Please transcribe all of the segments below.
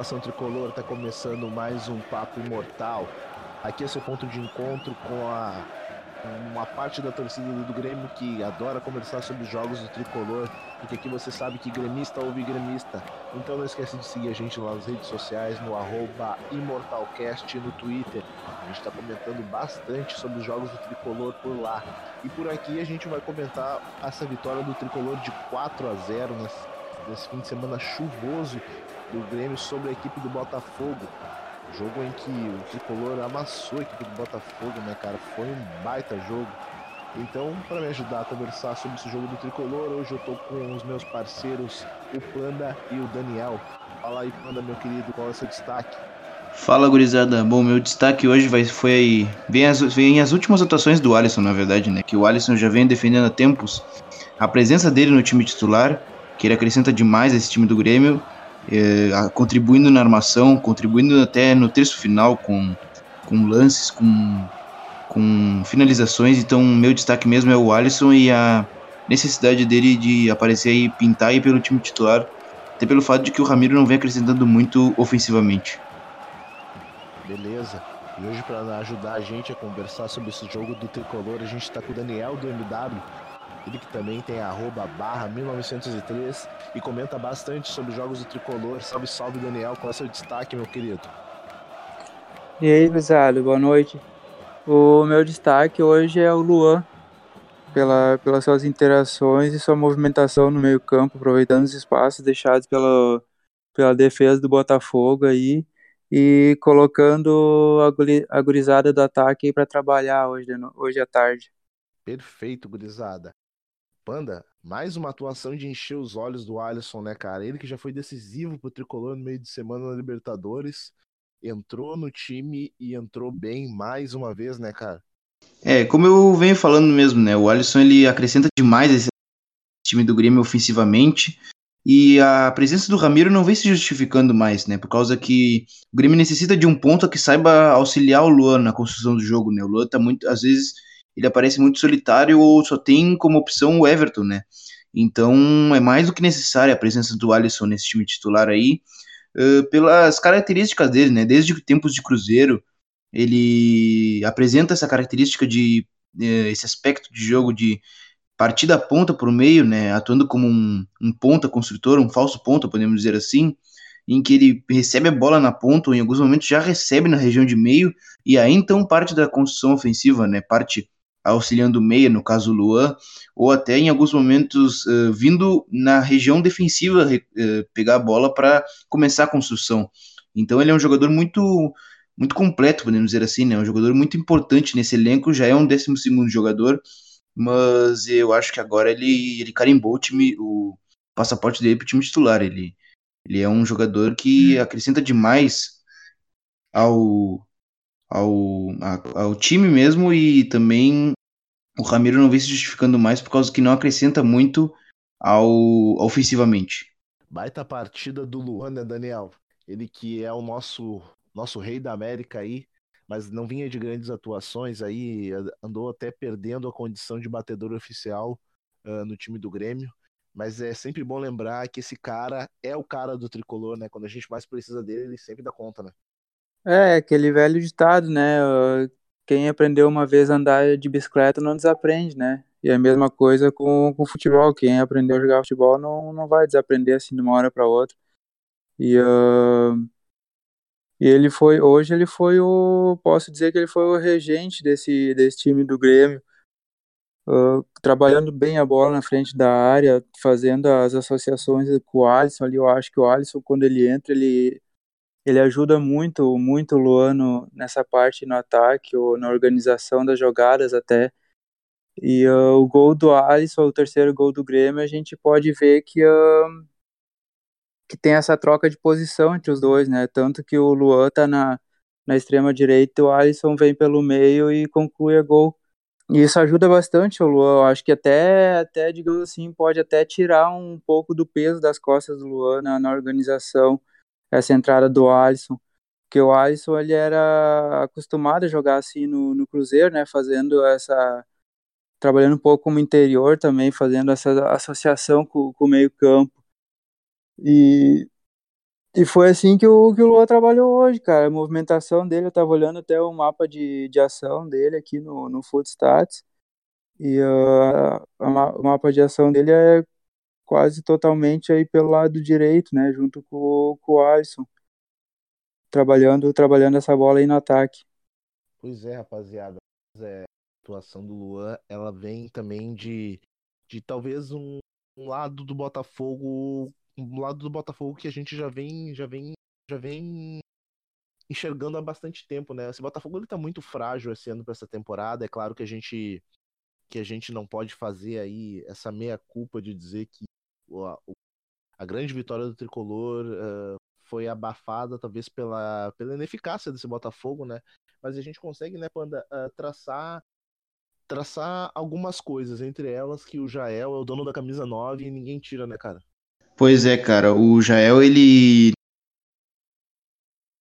Nação tricolor, tá começando mais um Papo Imortal. Aqui é seu ponto de encontro com a uma parte da torcida do Grêmio que adora conversar sobre os jogos do tricolor, porque aqui você sabe que gremista ouve gremista. Então não esquece de seguir a gente lá nas redes sociais, no ImortalCast no Twitter. A gente está comentando bastante sobre os jogos do tricolor por lá. E por aqui a gente vai comentar essa vitória do tricolor de 4 a 0 nesse, nesse fim de semana chuvoso do Grêmio sobre a equipe do Botafogo. Jogo em que o tricolor amassou a equipe do Botafogo, né, cara? Foi um baita jogo. Então, para me ajudar a conversar sobre esse jogo do tricolor, hoje eu tô com os meus parceiros, o Panda e o Daniel. Fala aí, Panda, meu querido, qual é o seu destaque? Fala, gurizada. Bom, meu destaque hoje vai, foi vem as, as últimas atuações do Alisson, na verdade, né? Que o Alisson já vem defendendo há tempos a presença dele no time titular, que ele acrescenta demais a esse time do Grêmio contribuindo na armação, contribuindo até no terço final com, com lances, com, com finalizações. Então, meu destaque mesmo é o Alisson e a necessidade dele de aparecer e pintar aí pelo time titular, até pelo fato de que o Ramiro não vem acrescentando muito ofensivamente. Beleza. E hoje, para ajudar a gente a conversar sobre esse jogo do tricolor, a gente está com o Daniel do MW ele que também tem arroba barra 1903 e comenta bastante sobre jogos do tricolor. Salve, salve Daniel, qual é o seu destaque, meu querido? E aí, pesado, boa noite. O meu destaque hoje é o Luan, pela, pelas suas interações e sua movimentação no meio-campo, aproveitando os espaços deixados pela, pela defesa do Botafogo aí e colocando a, a gurizada do ataque para trabalhar hoje, hoje à tarde. Perfeito, gurizada. Panda, mais uma atuação de encher os olhos do Alisson, né, cara? Ele que já foi decisivo pro tricolor no meio de semana na Libertadores, entrou no time e entrou bem mais uma vez, né, cara? É, como eu venho falando mesmo, né? O Alisson ele acrescenta demais esse time do Grêmio ofensivamente. E a presença do Ramiro não vem se justificando mais, né? Por causa que o Grêmio necessita de um ponto que saiba auxiliar o Luan na construção do jogo, né? O Luan tá muito, às vezes, ele aparece muito solitário ou só tem como opção o Everton, né? Então é mais do que necessária a presença do Alisson nesse time titular aí, uh, pelas características dele, né? Desde tempos de Cruzeiro, ele apresenta essa característica de uh, esse aspecto de jogo de partir da ponta por meio, né? Atuando como um, um ponta construtor, um falso ponta, podemos dizer assim, em que ele recebe a bola na ponta, ou em alguns momentos já recebe na região de meio, e aí então parte da construção ofensiva, né? Parte auxiliando meia, no caso o Luan, ou até em alguns momentos uh, vindo na região defensiva uh, pegar a bola para começar a construção. Então ele é um jogador muito muito completo, podemos dizer assim, né? Um jogador muito importante nesse elenco, já é um 12 segundo jogador, mas eu acho que agora ele, ele carimbou o, time, o passaporte dele para o time titular. Ele, ele é um jogador que acrescenta demais ao, ao, ao time mesmo e também o Ramiro não vem se justificando mais por causa que não acrescenta muito ao ofensivamente. Baita partida do Luan, né, Daniel? Ele que é o nosso nosso rei da América aí, mas não vinha de grandes atuações aí, andou até perdendo a condição de batedor oficial uh, no time do Grêmio. Mas é sempre bom lembrar que esse cara é o cara do tricolor, né? Quando a gente mais precisa dele, ele sempre dá conta, né? É, aquele velho ditado, né? Quem aprendeu uma vez a andar de bicicleta não desaprende, né? E a mesma coisa com, com futebol. Quem aprendeu a jogar futebol não, não vai desaprender assim de uma hora para outra. E, uh, e ele foi, hoje ele foi o, posso dizer que ele foi o regente desse, desse time do Grêmio, uh, trabalhando bem a bola na frente da área, fazendo as associações com o Alisson ali. Eu acho que o Alisson, quando ele entra, ele ele ajuda muito, muito o Luano nessa parte no ataque ou na organização das jogadas até. E uh, o gol do Alisson, o terceiro gol do Grêmio, a gente pode ver que, uh, que tem essa troca de posição entre os dois, né? Tanto que o Luan tá na, na extrema direita, o Alisson vem pelo meio e conclui a gol. E isso ajuda bastante o Luan. Eu acho que até, até, digamos assim, pode até tirar um pouco do peso das costas do Luan na, na organização essa entrada do Alisson, que o Alisson ele era acostumado a jogar assim no, no Cruzeiro, né, fazendo essa trabalhando um pouco como interior também, fazendo essa associação com, com o meio campo. E E foi assim que o, que o Lua trabalhou hoje, cara. A movimentação dele, eu tava olhando até o mapa de, de ação dele aqui no, no Footstats. E uh, o mapa de ação dele é quase totalmente aí pelo lado direito, né? Junto com, com o Alisson. Trabalhando, trabalhando essa bola aí no ataque. Pois é, rapaziada. É, a atuação do Luan, ela vem também de, de talvez um, um lado do Botafogo um lado do Botafogo que a gente já vem, já vem, já vem enxergando há bastante tempo, né? Esse Botafogo ele tá muito frágil esse ano para essa temporada. É claro que a gente que a gente não pode fazer aí essa meia culpa de dizer que a, a grande vitória do tricolor uh, foi abafada talvez pela, pela ineficácia desse Botafogo, né? Mas a gente consegue, né, Panda, uh, traçar traçar algumas coisas, entre elas que o Jael é o dono da camisa 9 e ninguém tira, né, cara? Pois é, cara, o Jael, ele.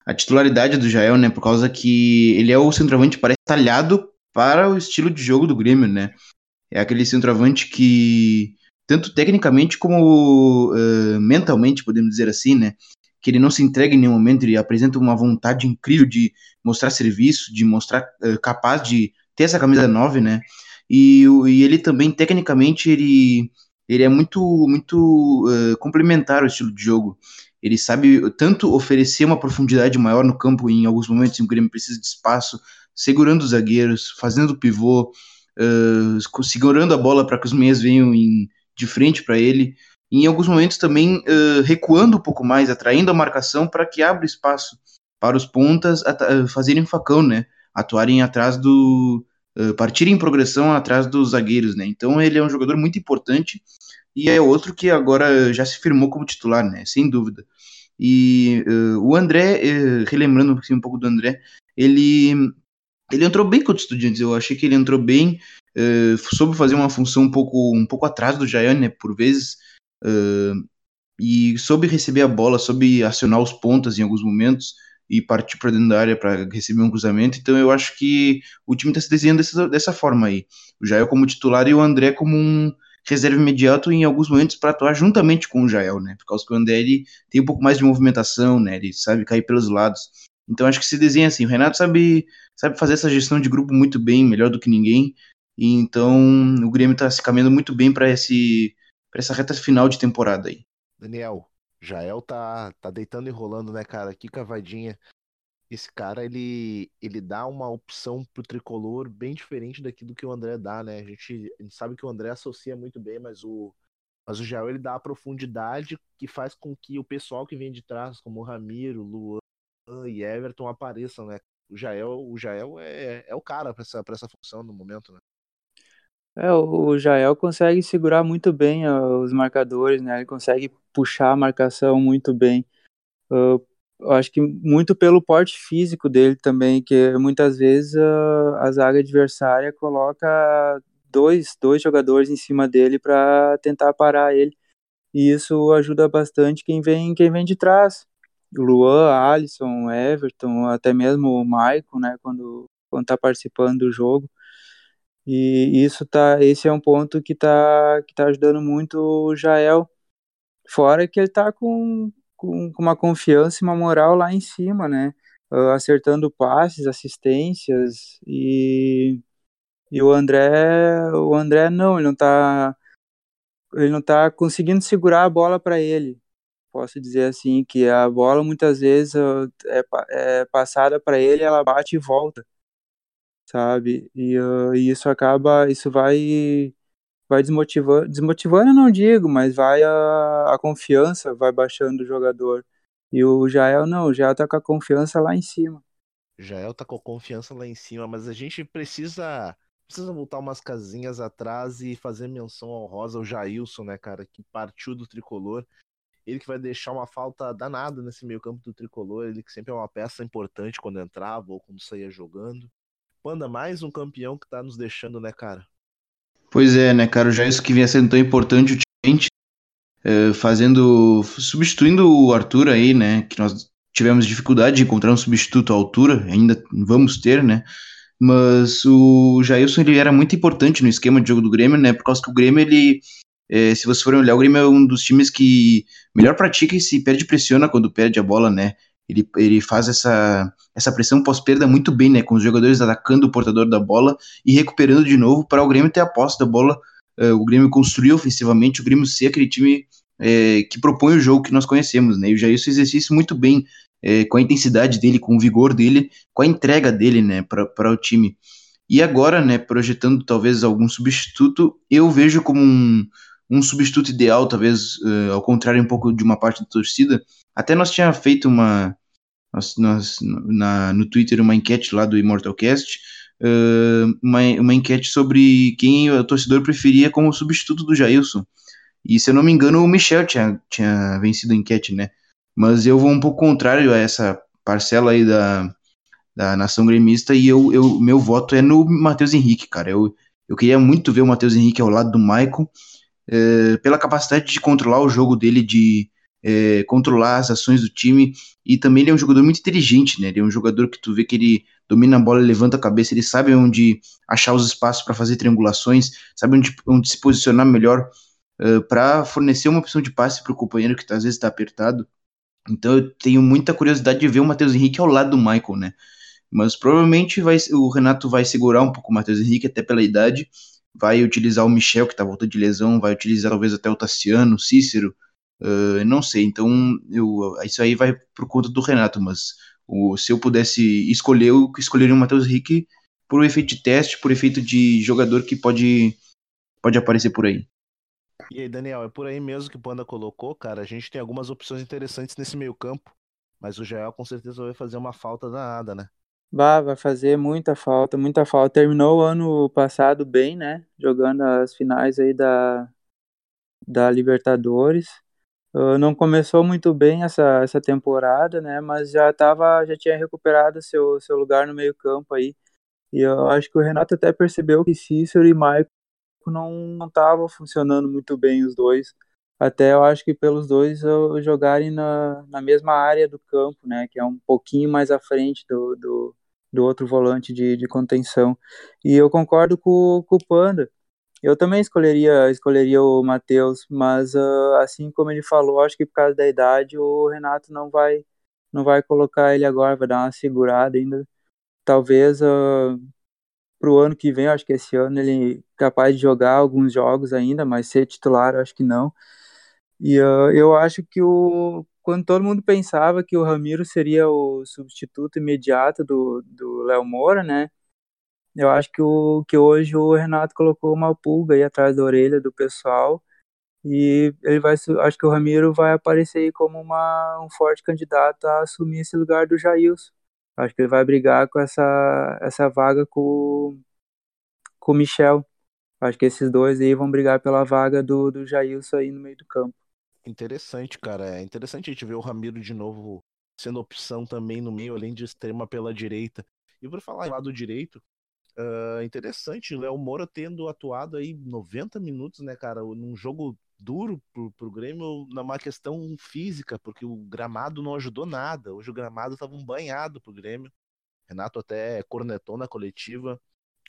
A titularidade do Jael, né, por causa que ele é o centroavante, parece talhado para o estilo de jogo do Grêmio, né? É aquele centroavante que, tanto tecnicamente como uh, mentalmente, podemos dizer assim, né? Que ele não se entrega em nenhum momento, ele apresenta uma vontade incrível de mostrar serviço, de mostrar uh, capaz de ter essa camisa 9, né? E, e ele também, tecnicamente, ele ele é muito, muito uh, complementar ao estilo de jogo. Ele sabe tanto oferecer uma profundidade maior no campo em alguns momentos em que o Grêmio precisa de espaço, segurando os zagueiros, fazendo o pivô, uh, segurando a bola para que os meias venham em, de frente para ele. E em alguns momentos também uh, recuando um pouco mais, atraindo a marcação para que abra espaço para os pontas fazerem facão, né? Atuarem atrás do, uh, partirem em progressão atrás dos zagueiros, né? Então ele é um jogador muito importante e é outro que agora já se firmou como titular, né? Sem dúvida. E uh, o André, uh, relembrando assim, um pouco do André, ele, ele entrou bem contra o Estudiantes. Eu achei que ele entrou bem, uh, soube fazer uma função um pouco, um pouco atrás do Jair, né? Por vezes. e soube receber a bola, soube acionar os pontas em alguns momentos e partir para dentro da área para receber um cruzamento. Então eu acho que o time está se desenhando dessa, dessa forma aí. O Jael como titular e o André como um reserva imediato em alguns momentos para atuar juntamente com o Jael, né? Por causa que o André ele tem um pouco mais de movimentação, né? Ele sabe cair pelos lados. Então acho que se desenha assim. O Renato sabe, sabe fazer essa gestão de grupo muito bem, melhor do que ninguém. E então o Grêmio está se caminhando muito bem para esse para essa reta final de temporada aí. Daniel, Jael tá, tá deitando e rolando, né, cara? Que cavadinha. Esse cara, ele, ele dá uma opção pro tricolor bem diferente daquilo que o André dá, né? A gente, a gente sabe que o André associa muito bem, mas o, mas o Jael, ele dá a profundidade que faz com que o pessoal que vem de trás, como o Ramiro, Luan e Everton, apareçam, né? O Jael, o Jael é, é o cara para essa, essa função no momento, né? É, o Jael consegue segurar muito bem os marcadores, né? Ele consegue puxar a marcação muito bem. Uh, eu acho que muito pelo porte físico dele também, que muitas vezes uh, a zaga adversária coloca dois, dois jogadores em cima dele para tentar parar ele. E isso ajuda bastante quem vem, quem vem de trás. Luan, Alisson, Everton, até mesmo o Maicon, né, quando quando tá participando do jogo. E isso tá, esse é um ponto que tá, que tá ajudando muito o Jael. Fora que ele tá com, com, com uma confiança e uma moral lá em cima, né? Uh, acertando passes, assistências e, e o André, o André não, ele não tá ele não tá conseguindo segurar a bola para ele. Posso dizer assim que a bola muitas vezes uh, é, é passada para ele, ela bate e volta sabe? E, uh, e isso acaba, isso vai vai desmotivando, desmotivando não digo, mas vai a, a confiança vai baixando o jogador. E o Jael não, o Jael tá com a confiança lá em cima. Jael tá com a confiança lá em cima, mas a gente precisa precisa voltar umas casinhas atrás e fazer menção honrosa ao Jailson, né, cara, que partiu do tricolor. Ele que vai deixar uma falta danada nesse meio-campo do tricolor, ele que sempre é uma peça importante quando entrava ou quando saía jogando. Panda, mais um campeão que tá nos deixando, né, cara? Pois é, né, cara? Já isso que vinha sendo tão importante ultimamente, é, fazendo. substituindo o Arthur aí, né? Que nós tivemos dificuldade de encontrar um substituto à altura, ainda vamos ter, né? Mas o Jailson ele era muito importante no esquema de jogo do Grêmio, né? Por causa que o Grêmio ele é, se vocês forem olhar, o Grêmio é um dos times que melhor pratica e se perde pressiona quando perde a bola, né? Ele, ele faz essa, essa pressão pós-perda muito bem, né? Com os jogadores atacando o portador da bola e recuperando de novo para o Grêmio ter a posse da bola. Uh, o Grêmio construir ofensivamente, o Grêmio ser aquele time é, que propõe o jogo que nós conhecemos, né? E o Jair fez isso muito bem, é, com a intensidade dele, com o vigor dele, com a entrega dele, né, para o time. E agora, né, projetando talvez algum substituto, eu vejo como um, um substituto ideal, talvez uh, ao contrário um pouco de uma parte da torcida. Até nós tinha feito uma nós, nós, na, no Twitter uma enquete lá do Immortalcast, uh, uma, uma enquete sobre quem o torcedor preferia como substituto do Jailson. E se eu não me engano, o Michel tinha, tinha vencido a enquete, né? Mas eu vou um pouco contrário a essa parcela aí da, da nação gremista e eu, eu meu voto é no Matheus Henrique, cara. Eu, eu queria muito ver o Matheus Henrique ao lado do Maicon, pela capacidade de controlar o jogo dele, de é, controlar as ações do time. E também ele é um jogador muito inteligente, né? Ele é um jogador que tu vê que ele domina a bola, levanta a cabeça, ele sabe onde achar os espaços para fazer triangulações, sabe onde, onde se posicionar melhor uh, para fornecer uma opção de passe para o companheiro que às vezes está apertado. Então eu tenho muita curiosidade de ver o Matheus Henrique ao lado do Michael, né? Mas provavelmente vai, o Renato vai segurar um pouco o Matheus Henrique, até pela idade, vai utilizar o Michel, que está voltando de lesão, vai utilizar talvez até o Tassiano, o Cícero, uh, não sei. Então, eu, isso aí vai por conta do Renato, mas o, se eu pudesse escolher, eu escolheria o Matheus Henrique por efeito de teste, por efeito de jogador que pode, pode aparecer por aí. E aí, Daniel, é por aí mesmo que o Panda colocou, cara. A gente tem algumas opções interessantes nesse meio campo, mas o Jael com certeza vai fazer uma falta danada, né? Bah, vai fazer muita falta, muita falta. Terminou o ano passado bem, né? Jogando as finais aí da, da Libertadores. Uh, não começou muito bem essa, essa temporada, né? Mas já tava, já tinha recuperado seu, seu lugar no meio campo aí. E eu acho que o Renato até percebeu que Cícero e Maicon não estavam funcionando muito bem os dois. Até eu acho que pelos dois jogarem na, na mesma área do campo, né? Que é um pouquinho mais à frente do, do, do outro volante de, de contenção. E eu concordo com, com o Panda. Eu também escolheria, escolheria o Matheus, mas uh, assim como ele falou, acho que por causa da idade o Renato não vai não vai colocar ele agora, vai dar uma segurada ainda. Talvez uh, pro ano que vem, acho que esse ano ele é capaz de jogar alguns jogos ainda, mas ser titular, acho que não. E uh, eu acho que o quando todo mundo pensava que o Ramiro seria o substituto imediato do Léo Moura, né? Eu acho que o que hoje o Renato colocou uma pulga aí atrás da orelha do pessoal e ele vai acho que o Ramiro vai aparecer aí como uma, um forte candidato a assumir esse lugar do Jailson. Acho que ele vai brigar com essa, essa vaga com, com o Michel. Acho que esses dois aí vão brigar pela vaga do, do Jailson aí no meio do campo. Interessante, cara. É interessante a gente ver o Ramiro de novo sendo opção também no meio, além de extrema pela direita. E por falar em lado direito, uh, interessante, Léo Moura tendo atuado aí 90 minutos, né, cara, num jogo duro pro, pro Grêmio numa questão física, porque o gramado não ajudou nada. Hoje o gramado estava um banhado pro Grêmio. Renato até cornetou na coletiva,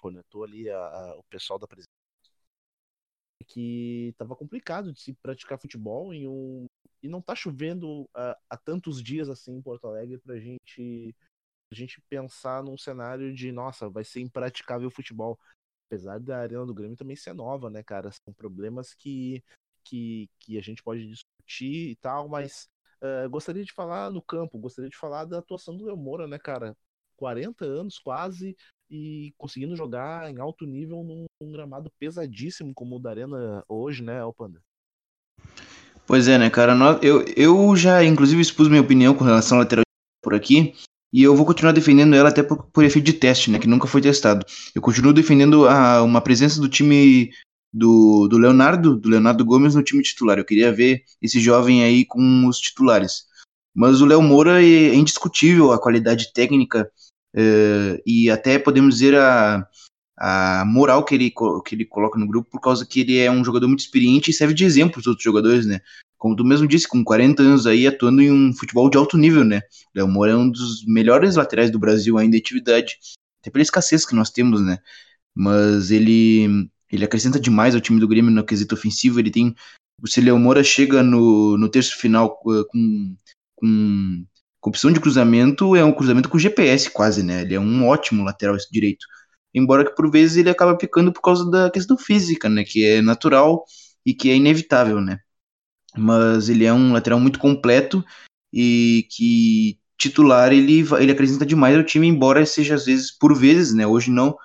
cornetou ali a, a, o pessoal da presidência que estava complicado de se praticar futebol em um e não tá chovendo há tantos dias assim em Porto Alegre pra gente a gente pensar num cenário de nossa, vai ser impraticável o futebol. Apesar da Arena do Grêmio também ser nova, né, cara? São problemas que que, que a gente pode discutir e tal, mas uh, gostaria de falar no campo, gostaria de falar da atuação do Léo Moura, né, cara? 40 anos quase e conseguindo jogar em alto nível num, num gramado pesadíssimo como o da Arena hoje, né, Alpanda? Pois é, né, cara? Eu, eu já, inclusive, expus minha opinião com relação à lateral por aqui. E eu vou continuar defendendo ela até por, por efeito de teste, né? Que nunca foi testado. Eu continuo defendendo a, uma presença do time do, do Leonardo, do Leonardo Gomes no time titular. Eu queria ver esse jovem aí com os titulares. Mas o Léo Moura é, indiscutível a qualidade técnica é, e até podemos dizer a, a moral que ele, que ele coloca no grupo por causa que ele é um jogador muito experiente e serve de exemplo para os outros jogadores, né? Como tu mesmo disse, com 40 anos aí atuando em um futebol de alto nível, né? Léo Moura é um dos melhores laterais do Brasil ainda em atividade, até pela escassez que nós temos, né? Mas ele Ele acrescenta demais ao time do Grêmio no quesito ofensivo. Ele tem. O Celio Moura chega no, no terço final com, com, com opção de cruzamento, é um cruzamento com GPS quase, né? Ele é um ótimo lateral direito. Embora que por vezes ele acaba ficando por causa da questão física, né? Que é natural e que é inevitável, né? Mas ele é um lateral muito completo e que titular ele, ele acrescenta demais ao time, embora seja às vezes, por vezes, né? Hoje não,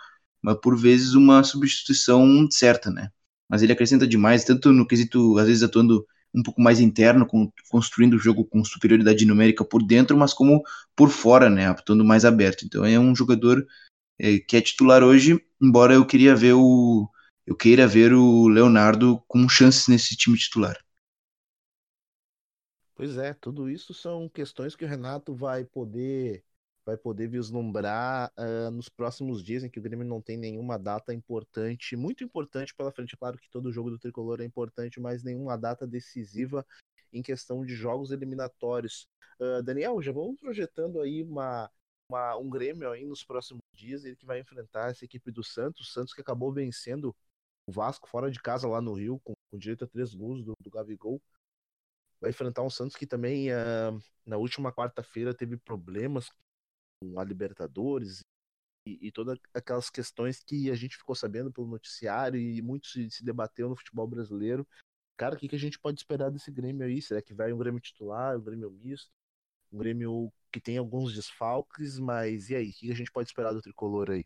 mas por vezes uma substituição certa, né? Mas ele acrescenta demais, tanto no quesito, às vezes atuando um pouco mais interno, com, construindo o jogo com superioridade numérica por dentro, mas como por fora, né? Atuando mais aberto. Então é um jogador é, que é titular hoje, embora eu queria ver o eu queira ver o Leonardo com chances nesse time titular. Pois é, tudo isso são questões que o Renato vai poder vai poder vislumbrar uh, nos próximos dias em que o Grêmio não tem nenhuma data importante, muito importante pela frente. Claro que todo jogo do tricolor é importante, mas nenhuma data decisiva em questão de jogos eliminatórios. Uh, Daniel, já vamos projetando aí uma, uma, um Grêmio aí nos próximos dias, ele que vai enfrentar essa equipe do Santos, Santos que acabou vencendo o Vasco fora de casa lá no Rio, com, com direito a três gols do, do Gabigol vai enfrentar um Santos que também uh, na última quarta-feira teve problemas com a Libertadores e, e, todas aquelas questões que a gente ficou sabendo pelo noticiário e muito se, se debateu no futebol brasileiro. Cara, o que, que a gente pode esperar desse Grêmio aí? Será que vai um Grêmio titular, um Grêmio misto? Um Grêmio que tem alguns desfalques, mas e aí? O que, que a gente pode esperar do tricolor aí?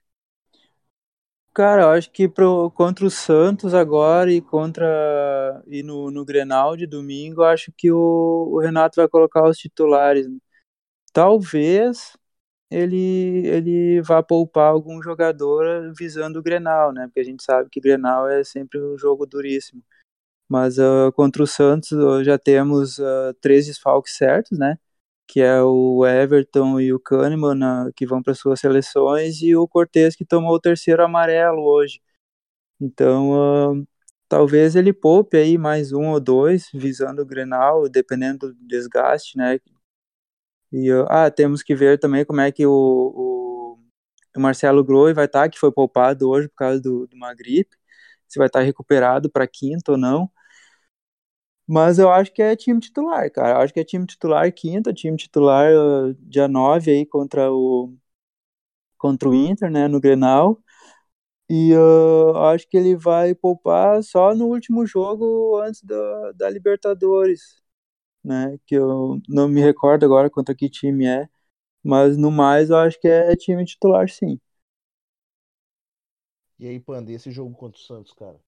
Cara, eu acho que pro, contra o Santos agora e contra e no, no Grenal de domingo, acho que o, o Renato vai colocar os titulares. Talvez ele ele vá poupar algum jogador visando o Grenal, né? Porque a gente sabe que Grenal é sempre um jogo duríssimo. Mas uh, contra o Santos uh, já temos uh, três desfalques certos, né? Que é o Everton e o Kahneman, na, que vão para suas seleções, e o Cortez, que tomou o terceiro amarelo hoje. Então, uh, talvez ele poupe aí mais um ou dois, visando o Grenal, dependendo do desgaste, né? E, uh, ah, temos que ver também como é que o, o, o Marcelo Groi vai estar, tá, que foi poupado hoje por causa do, de uma gripe, se vai estar tá recuperado para quinta ou não. Mas eu acho que é time titular, cara. Eu acho que é time titular quinta, time titular uh, dia 9 aí contra o contra o Inter, né, no Grenal. E uh, acho que ele vai poupar só no último jogo antes da, da Libertadores, né? Que eu não me recordo agora contra que time é, mas no mais eu acho que é time titular, sim. E aí, Panda, esse jogo contra o Santos, cara?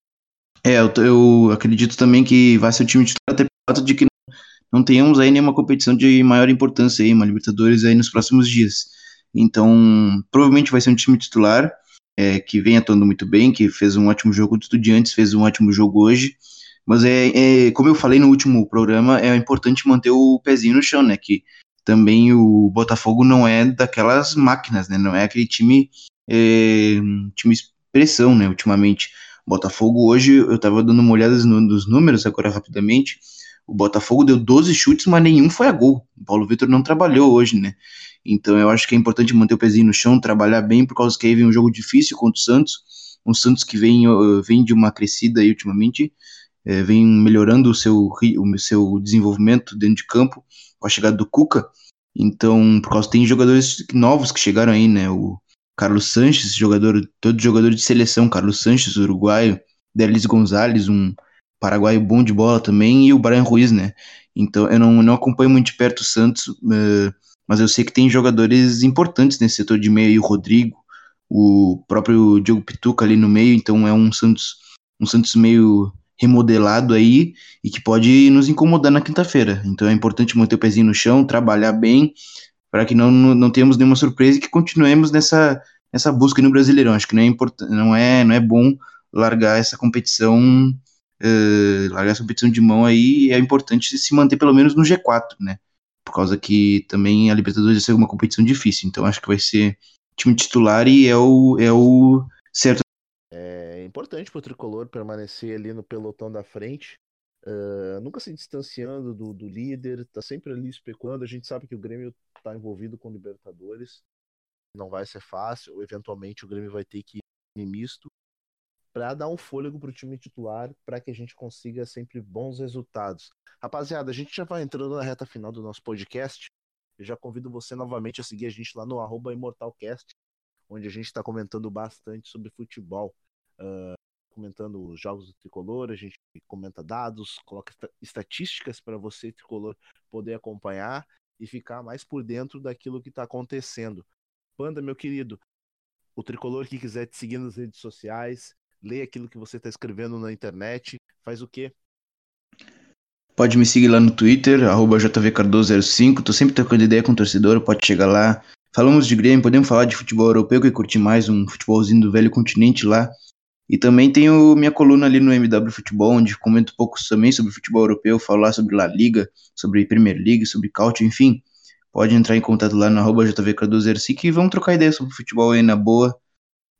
É, eu, eu, acredito também que vai ser o time titular, até pelo fato de que não tenhamos aí nenhuma competição de maior importância aí, uma Libertadores aí nos próximos dias. Então, provavelmente vai ser um time titular, é, que vem atuando muito bem, que fez um ótimo jogo contra Estudiantes, fez um ótimo jogo hoje. Mas é, é, como eu falei no último programa, é importante manter o pezinho no chão, né? Que também o Botafogo não é daquelas máquinas, né? Não é aquele time, é, time expressão, né? Ultimamente. Botafogo hoje, eu tava dando uma olhada nos números agora rapidamente. O Botafogo deu 12 chutes, mas nenhum foi a gol. O Paulo Vitor não trabalhou hoje, né? Então eu acho que é importante manter o pezinho no chão, trabalhar bem, por causa que aí vem um jogo difícil contra o Santos. Um Santos que vem, vem de uma crescida aí ultimamente, é, vem melhorando o seu, o seu desenvolvimento dentro de campo com a chegada do Cuca. Então, por causa tem jogadores novos que chegaram aí, né? O Carlos Sanches, jogador, todo jogador de seleção, Carlos Sanches, uruguaio, Derlis Gonzalez, um paraguaio bom de bola também, e o Brian Ruiz, né? Então eu não, não acompanho muito de perto o Santos, uh, mas eu sei que tem jogadores importantes nesse setor de meio o Rodrigo, o próprio Diogo Pituca ali no meio, então é um Santos, um Santos meio remodelado aí e que pode nos incomodar na quinta-feira. Então é importante manter o pezinho no chão, trabalhar bem, para que não, não, tenhamos nenhuma surpresa e que continuemos nessa, nessa busca no Brasileirão. Acho que não é, importante, não é, não é bom largar essa competição, uh, largar essa competição de mão aí, é importante se manter pelo menos no G4, né? Por causa que também a Libertadores vai ser uma competição difícil, então acho que vai ser time titular e é o, é o certo. É importante para o tricolor permanecer ali no pelotão da frente, uh, nunca se distanciando do, do líder, tá sempre ali especulando. A gente sabe que o Grêmio está envolvido com Libertadores. Não vai ser fácil. Eventualmente o Grêmio vai ter que ir misto. para dar um fôlego para o time titular, para que a gente consiga sempre bons resultados. Rapaziada, a gente já vai entrando na reta final do nosso podcast. Eu já convido você novamente a seguir a gente lá no ImortalCast, onde a gente está comentando bastante sobre futebol. Uh, comentando os jogos do Tricolor, a gente comenta dados, coloca estatísticas para você, Tricolor, poder acompanhar e ficar mais por dentro daquilo que está acontecendo. Panda, meu querido, o Tricolor que quiser te seguir nas redes sociais, lê aquilo que você está escrevendo na internet, faz o quê? Pode me seguir lá no Twitter, arroba jvcardoso05, tô sempre trocando ideia com o torcedor, pode chegar lá. Falamos de Grêmio, podemos falar de futebol europeu, que curti mais, um futebolzinho do velho continente lá. E também tenho minha coluna ali no MW Futebol, onde comento um pouco também sobre futebol europeu, falo lá sobre La Liga, sobre Premier League, sobre Cautio, enfim. Pode entrar em contato lá arroba jvcardoso05 e vamos trocar ideia sobre futebol aí na boa.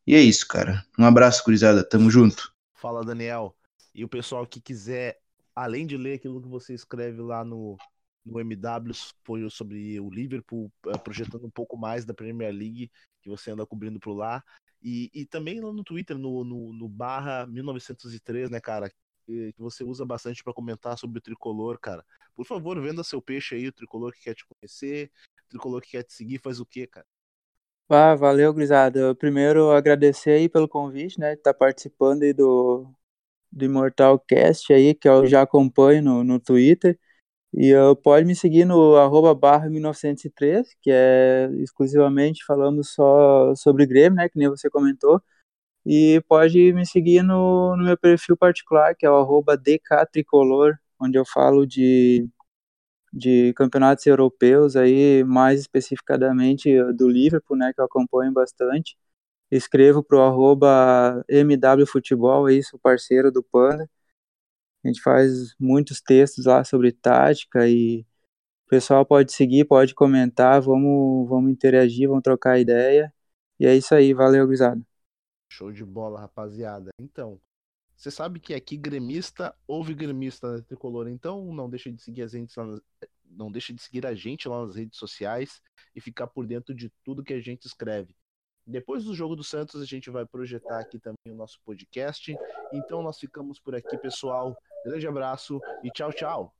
E é isso, cara. Um abraço, curizada. Tamo junto. Fala, Daniel. E o pessoal que quiser, além de ler aquilo que você escreve lá no, no MW foi sobre o Liverpool, eh, projetando um pouco mais da Premier League, que você anda cobrindo por lá. E, e também lá no Twitter, no, no, no barra 1903, né, cara? Que você usa bastante para comentar sobre o tricolor, cara. Por favor, venda seu peixe aí, o tricolor que quer te conhecer, o tricolor que quer te seguir, faz o quê, cara? Ah, valeu, Grisada. Primeiro, agradecer aí pelo convite, né? Estar tá participando aí do, do Immortal Cast aí, que eu já acompanho no, no Twitter. E uh, pode me seguir no arroba barra 1903, que é exclusivamente falando só sobre Grêmio, né, que nem você comentou. E pode me seguir no, no meu perfil particular, que é o arroba dktricolor, onde eu falo de, de campeonatos europeus, aí mais especificadamente do Liverpool, né, que eu acompanho bastante. Escrevo para o arroba mwfutebol, é isso, parceiro do Panda. A gente faz muitos textos lá sobre tática e o pessoal pode seguir, pode comentar, vamos, vamos interagir, vamos trocar ideia. E é isso aí, valeu, gurizada. Show de bola, rapaziada. Então, você sabe que aqui gremista ouve gremista na tricolor, então não deixa de seguir a gente não deixa de seguir a gente lá nas redes sociais e ficar por dentro de tudo que a gente escreve. Depois do jogo do Santos, a gente vai projetar aqui também o nosso podcast. Então nós ficamos por aqui, pessoal. Grande abraço e tchau, tchau.